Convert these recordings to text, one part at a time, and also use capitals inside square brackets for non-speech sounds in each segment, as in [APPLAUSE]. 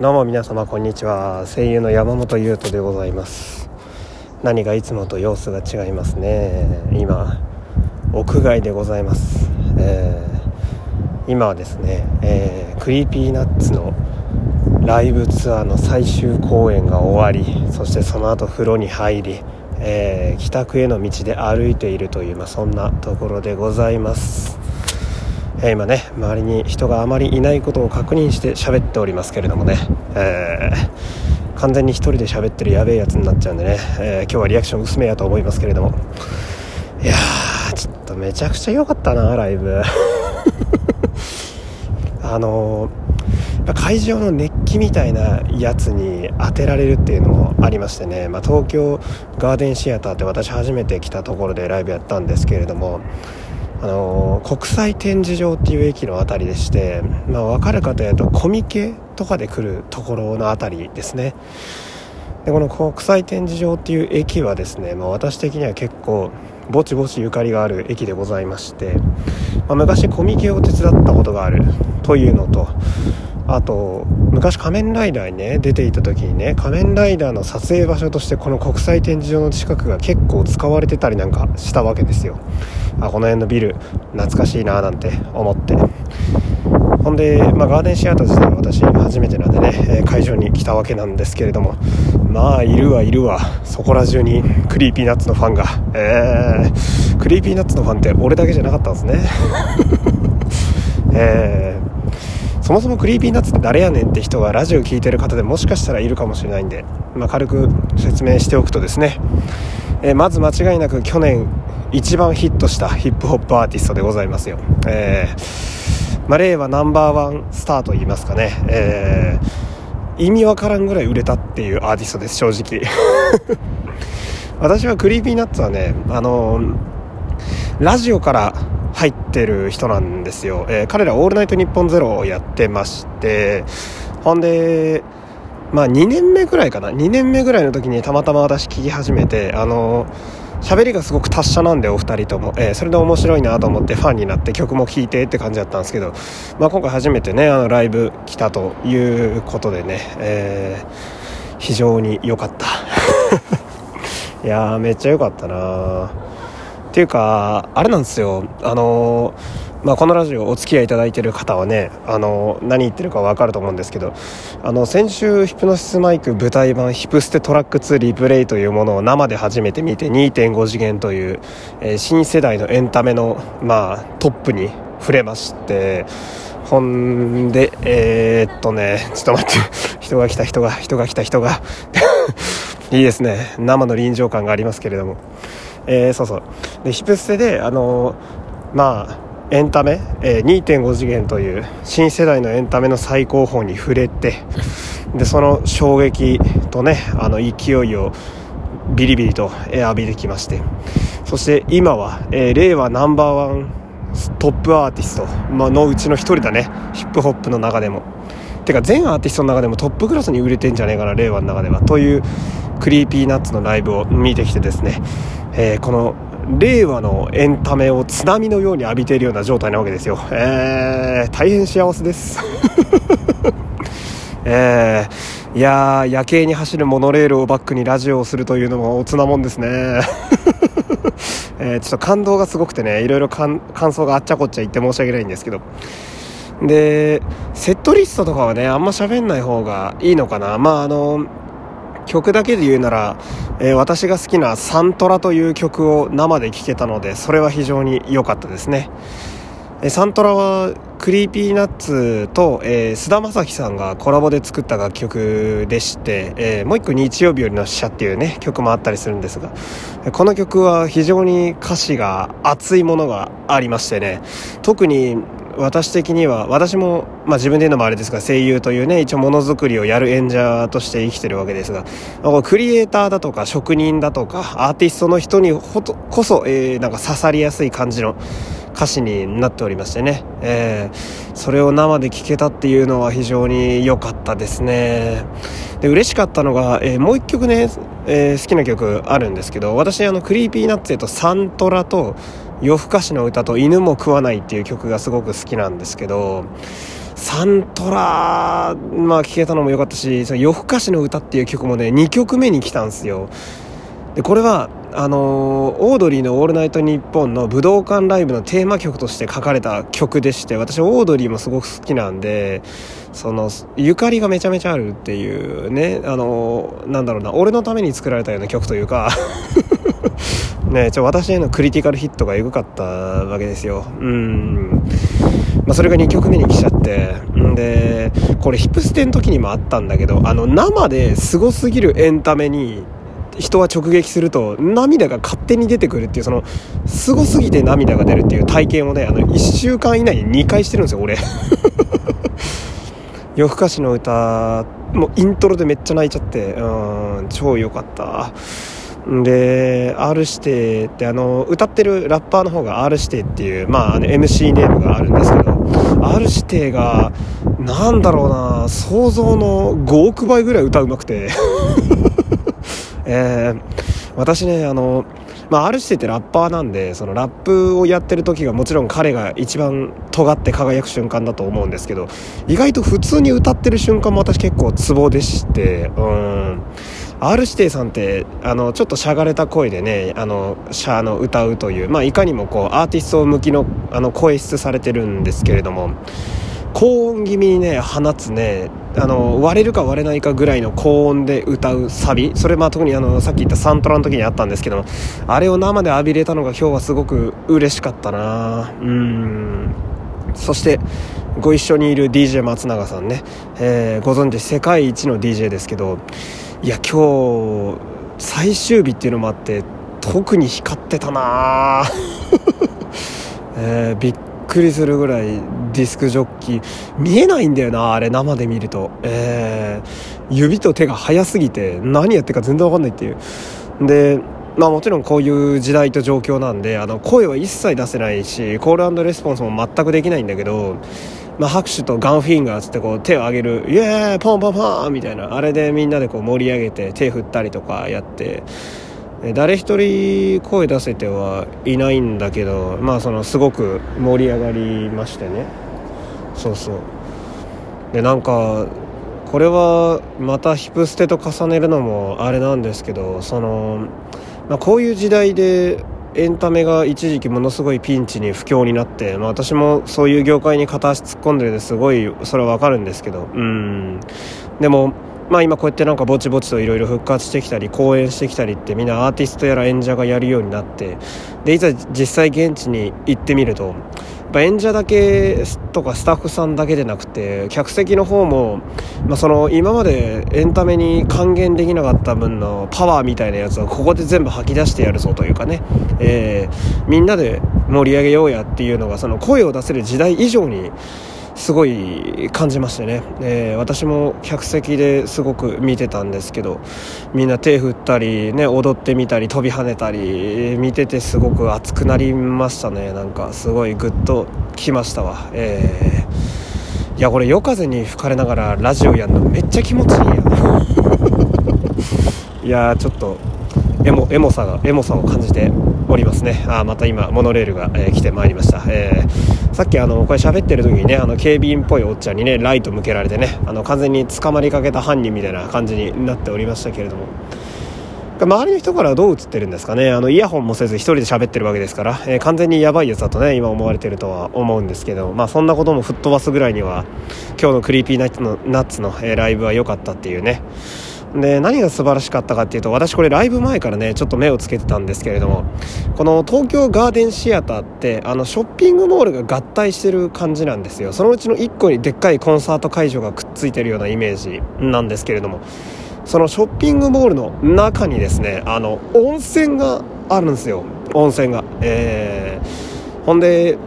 どうも皆様こんにちは。声優の山本優斗でございます。何がいつもと様子が違いますね。今屋外でございます、えー、今はですね、えー、 Creepy Nuts のライブツアーの最終公演が終わりそしてその後風呂に入り、えー、帰宅への道で歩いているという、まあ、そんなところでございます。え、今ね周りに人があまりいないことを確認して喋っておりますけれどもね、えー、完全に1人で喋ってるやべえやつになっちゃうんでね、えー、今日はリアクション薄めやと思いますけれども。いやーちょっとめちゃくちゃ良かったなライブ。[LAUGHS] あの会場の熱気みたいなやつに当てられるっていうのもありましてね、まあ、東京ガーデンシアターって私初めて来たところでライブやったんですけれどもあの国際展示場っていう駅の辺りでして、まあ、分かる方やとコミケとかで来るところの辺りですね。でこの国際展示場っていう駅はですね、まあ、私的には結構ぼちぼちゆかりがある駅でございまして、まあ、昔コミケを手伝ったことがあるというのとあと昔仮面ライダーにね出ていた時にね仮面ライダーの撮影場所としてこの国際展示場の近くが結構使われてたりなんかしたわけですよ。あこの辺のビル懐かしいななんて思って。ほんで、まあ、ガーデンシアター自体は私初めてなんでね、え会場に来たわけなんですけれどもまあいるはいるわ。そこら中に Creepy Nutsのファンが。えー、 Creepy Nutsのファンって俺だけじゃなかったんですね。[LAUGHS] えーそもそも Creepy Nutsって誰やねんって人がラジオ聴いてる方でもしかしたらいるかもしれないんで、まあ、軽く説明しておくとですね、え、まず間違いなく去年一番ヒットしたヒップホップアーティストでございますよ、えー、まあ、令和ナンバーワンスターといいますかね、えー、意味わからんぐらい売れたっていうアーティストです正直。[LAUGHS] 私は Creepy Nuts はねあのラジオから入ってる人なんですよ、えー、彼ら「オールナイトニッポンゼロをやってましてほんでまあ2年目ぐらいかな。2年目ぐらいの時にたまたま私聞き始めてあの喋りがすごく達者なんでお二人とも、えー、それで面白いなと思ってファンになって曲も聴いてって感じだったんですけど、まあ、今回初めてねあのライブ来たということでね、えー、非常に良かった。[LAUGHS] いやーめっちゃ良かったなっていうかあれなんですよ。あのまあ、このラジオお付き合いいただいている方はねあの何言ってるか分かると思うんですけどあの先週ヒプノシスマイク舞台版ヒプステトラック2リプレイというものを生で初めて見て2.5次元という、えー、新世代のエンタメの、まあ、トップに触れましてほんでえー、っとねちょっと待って [LAUGHS] 人が来た人が人が来た人が。[LAUGHS] いいですね。生の臨場感がありますけれども。えー、そうそう。でヒプステであのまあエンタメ、えー、2.5次元という新世代のエンタメの最高峰に触れて [LAUGHS] でその衝撃とねあの勢いをビリビリと浴びてきまして。そして今は、えー、令和ナンバーワントップアーティスト、まあのうちの1人だね。ヒップホップの中でも。てか全アーティストの中でもトップクラスに売れてんじゃねえかな令和の中では。という Creepy Nuts のライブを見てきてですね。えー、この令和のエンタメを津波のように浴びているような状態なわけですよ、えー、大変幸せです。[LAUGHS] えー、いや夜景に走るモノレールをバックにラジオをするというのもおつなもんですね。[LAUGHS] えー、ちょっと感動がすごくてねいろいろ感想があっちゃこっちゃ言って申し訳ないんですけど。でセットリストとかはねあんま喋んない方がいいのかな。まああの曲だけで言うなら、えー、私が好きなサントラという曲を生で聴けたので、それは非常に良かったですね。えサントラは Creepy Nuts と、えー、菅田将暉さんがコラボで作った楽曲でして、えー、もう一個日曜日よりの死者っていうね曲もあったりするんですがこの曲は非常に歌詞が熱いものがありましてね特に私的には私も、まあ、自分で言うのもあれですが声優というね一応ものづくりをやる演者として生きてるわけですがクリエイターだとか職人だとかアーティストの人にほどこそ、えー、なんか刺さりやすい感じの歌詞になっておりましてね、えー、それを生で聴けたっていうのは非常に良かったですね。で嬉しかったのが、えー、もう一曲ね、えー、好きな曲あるんですけど私あの Creepy Nutsだとサントラとよふかしのうたと犬も食わないっていう曲がすごく好きなんですけどサントラ、まあ聴けたのも良かったし、そのよふかしのうたっていう曲もね、2曲目に来たんですよ。で、これは、あのー、オードリーの「オールナイトニッポン」の武道館ライブのテーマ曲として書かれた曲でして私オードリーもすごく好きなんでそのゆかりがめちゃめちゃあるっていうねあのー、なんだろうな俺のために作られたような曲というか [LAUGHS] [LAUGHS] ねちょ私へのクリティカルヒットがエグかったわけですよ。うん。まあ、それが2曲目に来ちゃって。でこれヒップステの時にもあったんだけどあの生ですごすぎるエンタメに人は直撃すると涙が勝手に出てくるっていうそのすごすぎて涙が出るっていう体験をねあの1週間以内に2回してるんですよ俺。[LAUGHS] 夜更かしの歌もうイントロでめっちゃ泣いちゃってうん超良かった。で R 指定ってあの歌ってるラッパーの方が R 指定っていう、まあ、あの MC ネームがあるんですけど R 指定がなんだろうな想像の5億倍ぐらい歌うまくて。[LAUGHS] えー、私ねあの、まあ、R 指定ってラッパーなんでそのラップをやってる時がもちろん彼が一番尖って輝く瞬間だと思うんですけど意外と普通に歌ってる瞬間も私結構ツボでしてうん。R 指定さんってあのちょっとしゃがれた声でねあのシャーの歌うという、まあ、いかにもこうアーティスト向きのあの声質されてるんですけれども高音気味にね放つねあの割れるか割れないかぐらいの高音で歌うサビそれまあ特にあのさっき言ったサントラの時にあったんですけどあれを生で浴びれたのが今日はすごく嬉しかったな。うん。そしてご一緒にいる DJ 松永さんね、えー、ご存知世界一の DJ ですけどいや今日最終日っていうのもあって特に光ってたな [LAUGHS] えー、びっくりするぐらいディスクジョッキー見えないんだよなあれ生で見ると、えー、指と手が速すぎて何やってるか全然わかんないっていう。でまあもちろんこういう時代と状況なんであの声は一切出せないしコールレスポンスも全くできないんだけどまあ、拍手とガンフィンガーつってこう手を上げるイエーイポンポンポンみたいな。あれでみんなでこう盛り上げて手振ったりとかやって。誰一人声出せてはいないんだけどまあそのすごく盛り上がりましてね。そうそう。でなんかこれはまたヒプステと重ねるのもあれなんですけどその、まあ、こういう時代でエンタメが一時期ものすごいピンチに不況になって、まあ、私もそういう業界に片足突っ込んでるんですごいそれはわかるんですけどうん。でもまあ今こうやってなんかぼちぼちといろいろ復活してきたり公演してきたりってみんなアーティストやら演者がやるようになってでいざ実際現地に行ってみるとぱ演者だけとかスタッフさんだけでなくて客席の方も、まあ、その今までエンタメに還元できなかった分のパワーみたいなやつをここで全部吐き出してやるぞというかね、えー、みんなで盛り上げようやっていうのがその声を出せる時代以上にすごい感じましてね、えー、私も客席ですごく見てたんですけどみんな手振ったり、ね、踊ってみたり飛び跳ねたり見ててすごく熱くなりましたね。なんかすごいグッときましたわ、えー、いやこれ夜風に吹かれながらラジオやるのめっちゃ気持ちいいやいやちょっとエモエモさがエモさを感じておりますね。あまた今モノレールが、えー、来てまいりました、えー、さっきあのこれ喋ってる時にねあの警備員っぽいおっちゃんにねライト向けられてねあの完全に捕まりかけた犯人みたいな感じになっておりましたけれども。周りの人からはどう映ってるんですかね？あのイヤホンもせず1人で喋ってるわけですから、えー、完全にやばいやつだとね今思われてるとは思うんですけど、まあ、そんなことも吹っ飛ばすぐらいには今日の Creepy Nutsの Nutsの、えー、ライブは良かったっていうね。で何が素晴らしかったかっていうと私これライブ前からねちょっと目をつけてたんですけれどもこの東京ガーデンシアターってあのショッピングモールが合体してる感じなんですよ。そのうちの1個にでっかいコンサート会場がくっついてるようなイメージなんですけれどもそのショッピングモールの中にですねあの温泉があるんですよ。温泉が。えー、ほんで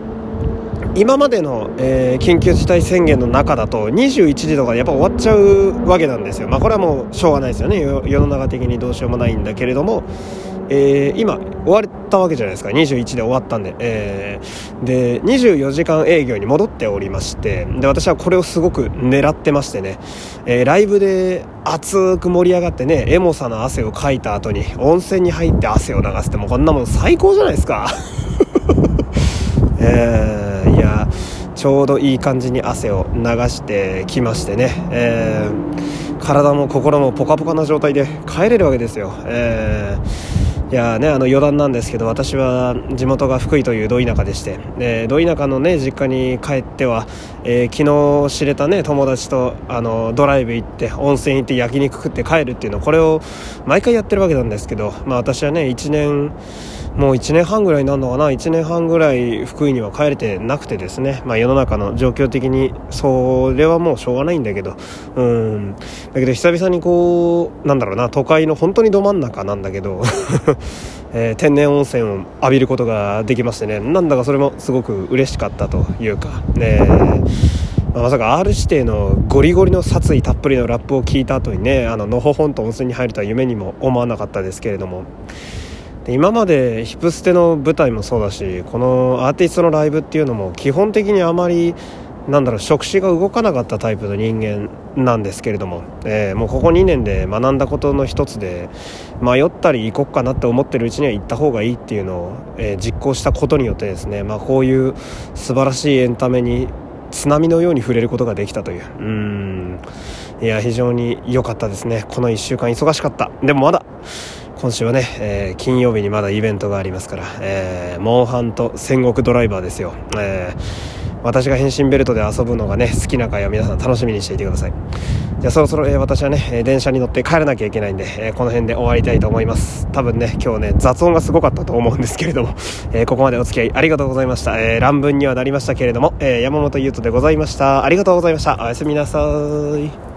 今までの、えー、緊急事態宣言の中だと21時とかでやっぱ終わっちゃうわけなんですよ、まあ、これはもうしょうがないですよね。世の中的にどうしようもないんだけれども、えー、今終わったわけじゃないですか。21で終わったんで、えー、で24時間営業に戻っておりましてで私はこれをすごく狙ってましてね、えー、ライブで熱く盛り上がってねエモさの汗をかいた後に温泉に入って汗を流すってもうこんなもん最高じゃないですか。[LAUGHS] えーいやちょうどいい感じに汗を流してきましてね、えー、体も心もポカポカな状態で帰れるわけですよ、えーいやねあの余談なんですけど私は地元が福井というど田舎でしてでど田舎のね実家に帰っては、えー、昨日知れたね友達とあのドライブ行って温泉行って焼肉食って帰るっていうのこれを毎回やってるわけなんですけど、まあ、私はね1年もう1年半ぐらいになるのかな1年半ぐらい福井には帰れてなくてですね、まあ、世の中の状況的にそれはもうしょうがないんだけどうん。だけど久々にこうなんだろうな都会の本当にど真ん中なんだけどえー、天然温泉を浴びることができましてね。なんだかそれもすごく嬉しかったというか。ねまさか R 指定のゴリゴリの殺意たっぷりのラップを聞いた後にねあののほほんと温泉に入るとは夢にも思わなかったですけれども。で今までヒプステの舞台もそうだしこのアーティストのライブっていうのも基本的にあまりなんだろう触手が動かなかったタイプの人間なんですけれども、えー、もうここ2年で学んだことの一つで迷ったり行こっかなって思ってるうちには行った方がいいっていうのを、えー、実行したことによってですね、まあ、こういう素晴らしいエンタメに津波のように触れることができたという。うん。いや非常に良かったですね。この1週間忙しかった。でもまだ今週はね、えー、金曜日にまだイベントがありますから、えー、モンハンと戦国ドライバーですよ、えー、私が変身ベルトで遊ぶのがね好きな回は皆さん楽しみにしていてください。じゃあそろそろ、えー、私はね電車に乗って帰らなきゃいけないんで、えー、この辺で終わりたいと思います。多分ね今日ね雑音がすごかったと思うんですけれども、[LAUGHS] えー、ここまでお付き合いありがとうございました、え乱文にはなりましたけれども、え山本優斗でございました。ありがとうございました。おやすみなさい。